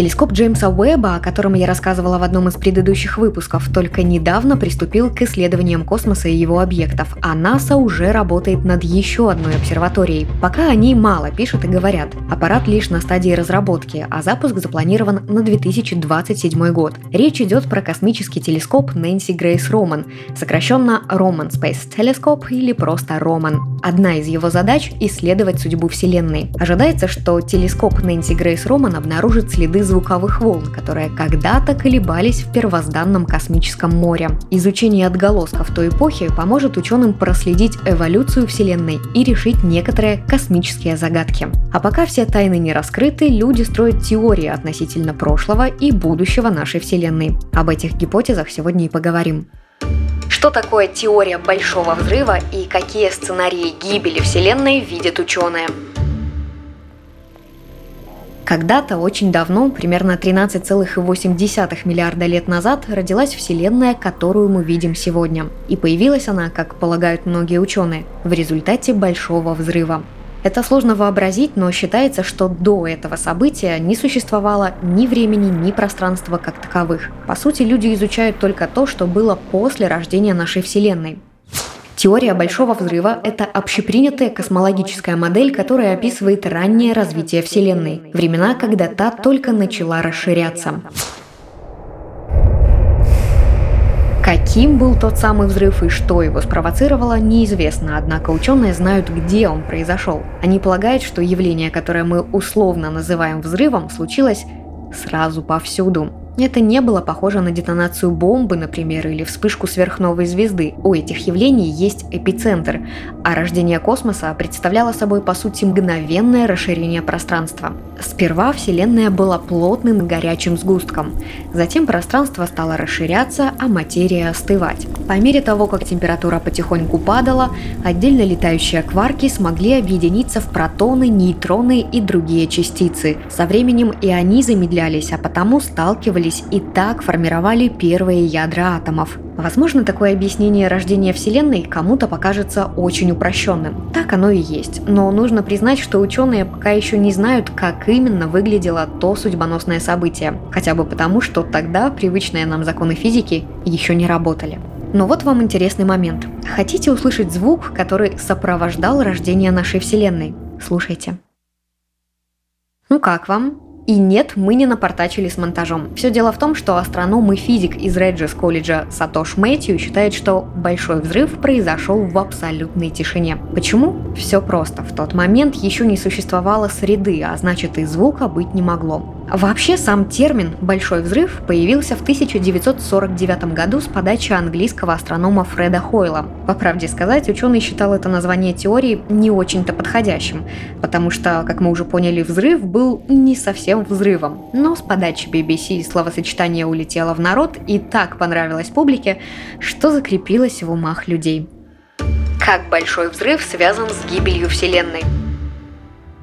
Телескоп Джеймса Уэбба, о котором я рассказывала в одном из предыдущих выпусков, только недавно приступил к исследованиям космоса и его объектов, а НАСА уже работает над еще одной обсерваторией. Пока они мало пишут и говорят. Аппарат лишь на стадии разработки, а запуск запланирован на 2027 год. Речь идет про космический телескоп Нэнси Грейс Роман, сокращенно Roman Space Telescope или просто Роман. Одна из его задач – исследовать судьбу Вселенной. Ожидается, что телескоп Нэнси Грейс Роман обнаружит следы звуковых волн, которые когда-то колебались в первозданном космическом море. Изучение отголосков той эпохи поможет ученым проследить эволюцию Вселенной и решить некоторые космические загадки. А пока все тайны не раскрыты, люди строят теории относительно прошлого и будущего нашей Вселенной. Об этих гипотезах сегодня и поговорим. Что такое теория Большого Взрыва и какие сценарии гибели Вселенной видят ученые? Когда-то, очень давно, примерно 13,8 миллиарда лет назад, родилась Вселенная, которую мы видим сегодня. И появилась она, как полагают многие ученые, в результате Большого Взрыва. Это сложно вообразить, но считается, что до этого события не существовало ни времени, ни пространства как таковых. По сути, люди изучают только то, что было после рождения нашей Вселенной. Теория Большого Взрыва – это общепринятая космологическая модель, которая описывает раннее развитие Вселенной, времена, когда та только начала расширяться. Каким был тот самый взрыв и что его спровоцировало, неизвестно, однако ученые знают, где он произошел. Они полагают, что явление, которое мы условно называем взрывом, случилось сразу повсюду. Это не было похоже на детонацию бомбы, например, или вспышку сверхновой звезды. У этих явлений есть эпицентр, а рождение космоса представляло собой, по сути, мгновенное расширение пространства. Сперва Вселенная была плотным горячим сгустком. Затем пространство стало расширяться, а материя остывать. По мере того, как температура потихоньку падала, отдельно летающие кварки смогли объединиться в протоны, нейтроны и другие частицы. Со временем и они замедлялись, а потому сталкивались сталкивались и так формировали первые ядра атомов. Возможно, такое объяснение рождения Вселенной кому-то покажется очень упрощенным. Так оно и есть. Но нужно признать, что ученые пока еще не знают, как именно выглядело то судьбоносное событие. Хотя бы потому, что тогда привычные нам законы физики еще не работали. Но вот вам интересный момент. Хотите услышать звук, который сопровождал рождение нашей Вселенной? Слушайте. Ну как вам? И нет, мы не напортачили с монтажом. Все дело в том, что астроном и физик из Реджес колледжа Сатош Мэтью считает, что большой взрыв произошел в абсолютной тишине. Почему? Все просто. В тот момент еще не существовало среды, а значит и звука быть не могло. Вообще сам термин «большой взрыв» появился в 1949 году с подачи английского астронома Фреда Хойла. По правде сказать, ученый считал это название теории не очень-то подходящим, потому что, как мы уже поняли, взрыв был не совсем взрывом. Но с подачи BBC словосочетание улетело в народ и так понравилось публике, что закрепилось в умах людей. Как большой взрыв связан с гибелью Вселенной?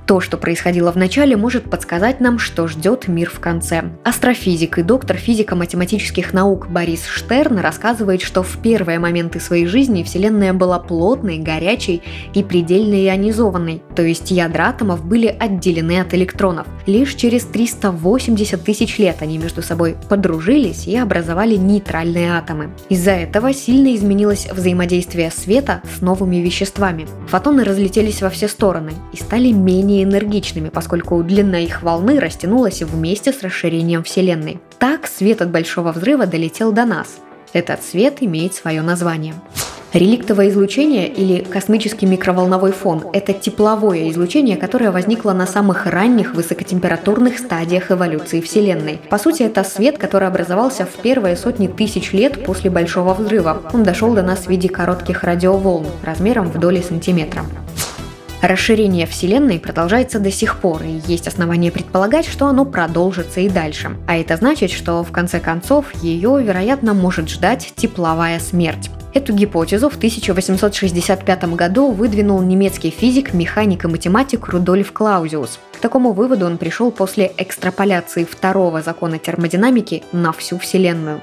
То, что происходило в начале, может подсказать нам, что ждет мир в конце. Астрофизик и доктор физико-математических наук Борис Штерн рассказывает, что в первые моменты своей жизни Вселенная была плотной, горячей и предельно ионизованной, то есть ядра атомов были отделены от электронов. Лишь через 380 тысяч лет они между собой подружились и образовали нейтральные атомы. Из-за этого сильно изменилось взаимодействие света с новыми веществами. Фотоны разлетелись во все стороны и стали менее энергичными, поскольку длина их волны растянулась вместе с расширением Вселенной. Так свет от Большого Взрыва долетел до нас. Этот свет имеет свое название. Реликтовое излучение или космический микроволновой фон – это тепловое излучение, которое возникло на самых ранних высокотемпературных стадиях эволюции Вселенной. По сути, это свет, который образовался в первые сотни тысяч лет после Большого Взрыва. Он дошел до нас в виде коротких радиоволн размером в доли сантиметра. Расширение Вселенной продолжается до сих пор, и есть основания предполагать, что оно продолжится и дальше. А это значит, что в конце концов ее, вероятно, может ждать тепловая смерть. Эту гипотезу в 1865 году выдвинул немецкий физик, механик и математик Рудольф Клаузиус. К такому выводу он пришел после экстраполяции второго закона термодинамики на всю Вселенную.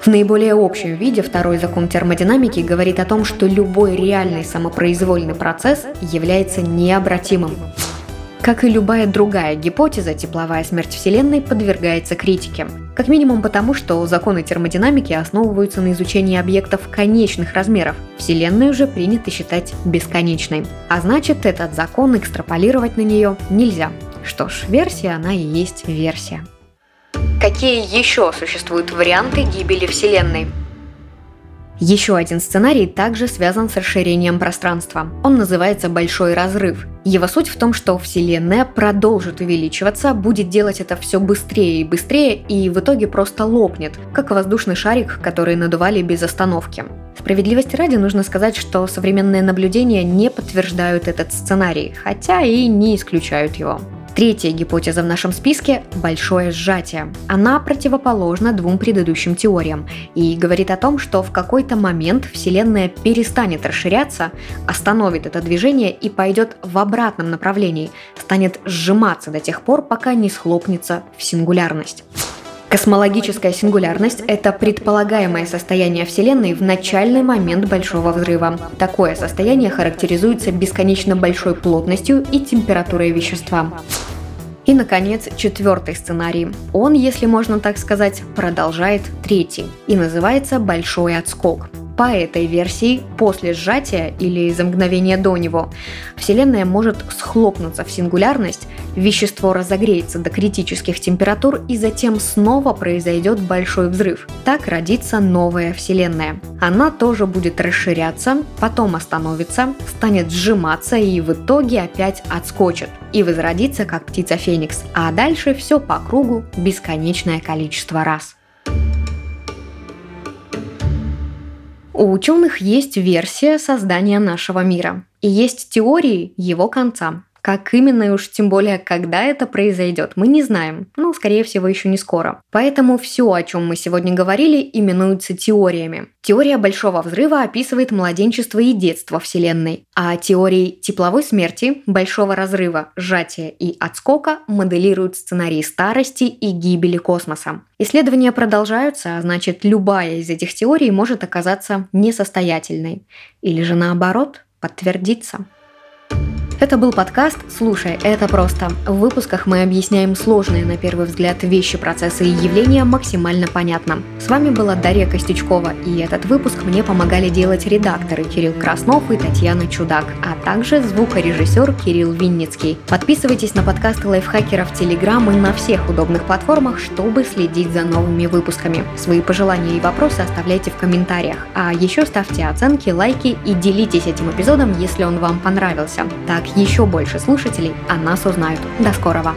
В наиболее общем виде второй закон термодинамики говорит о том, что любой реальный самопроизвольный процесс является необратимым. Как и любая другая гипотеза, тепловая смерть Вселенной подвергается критике. Как минимум потому, что законы термодинамики основываются на изучении объектов конечных размеров. Вселенную же принято считать бесконечной. А значит, этот закон экстраполировать на нее нельзя. Что ж, версия она и есть версия. Какие еще существуют варианты гибели Вселенной? Еще один сценарий также связан с расширением пространства. Он называется «Большой разрыв». Его суть в том, что Вселенная продолжит увеличиваться, будет делать это все быстрее и быстрее, и в итоге просто лопнет, как воздушный шарик, который надували без остановки. Справедливости ради нужно сказать, что современные наблюдения не подтверждают этот сценарий, хотя и не исключают его. Третья гипотеза в нашем списке – большое сжатие. Она противоположна двум предыдущим теориям и говорит о том, что в какой-то момент Вселенная перестанет расширяться, остановит это движение и пойдет в обратном направлении, станет сжиматься до тех пор, пока не схлопнется в сингулярность. Космологическая сингулярность – это предполагаемое состояние Вселенной в начальный момент Большого Взрыва. Такое состояние характеризуется бесконечно большой плотностью и температурой вещества. И, наконец, четвертый сценарий. Он, если можно так сказать, продолжает третий и называется «Большой отскок». По этой версии, после сжатия или за мгновение до него, Вселенная может схлопнуться в сингулярность, вещество разогреется до критических температур и затем снова произойдет большой взрыв. Так родится новая Вселенная. Она тоже будет расширяться, потом остановится, станет сжиматься и в итоге опять отскочит и возродится как птица Феникс, а дальше все по кругу бесконечное количество раз. У ученых есть версия создания нашего мира, и есть теории его конца. Как именно и уж тем более, когда это произойдет, мы не знаем. Ну, скорее всего, еще не скоро. Поэтому все, о чем мы сегодня говорили, именуются теориями. Теория Большого Взрыва описывает младенчество и детство Вселенной, а теории тепловой смерти, Большого Разрыва, сжатия и отскока моделируют сценарии старости и гибели космоса. Исследования продолжаются, а значит, любая из этих теорий может оказаться несостоятельной. Или же наоборот, подтвердиться. Это был подкаст «Слушай, это просто». В выпусках мы объясняем сложные, на первый взгляд, вещи, процессы и явления максимально понятно. С вами была Дарья Костючкова, и этот выпуск мне помогали делать редакторы Кирилл Краснов и Татьяна Чудак, а также звукорежиссер Кирилл Винницкий. Подписывайтесь на подкасты лайфхакеров Телеграм и на всех удобных платформах, чтобы следить за новыми выпусками. Свои пожелания и вопросы оставляйте в комментариях. А еще ставьте оценки, лайки и делитесь этим эпизодом, если он вам понравился. Так еще больше слушателей о нас узнают. До скорого!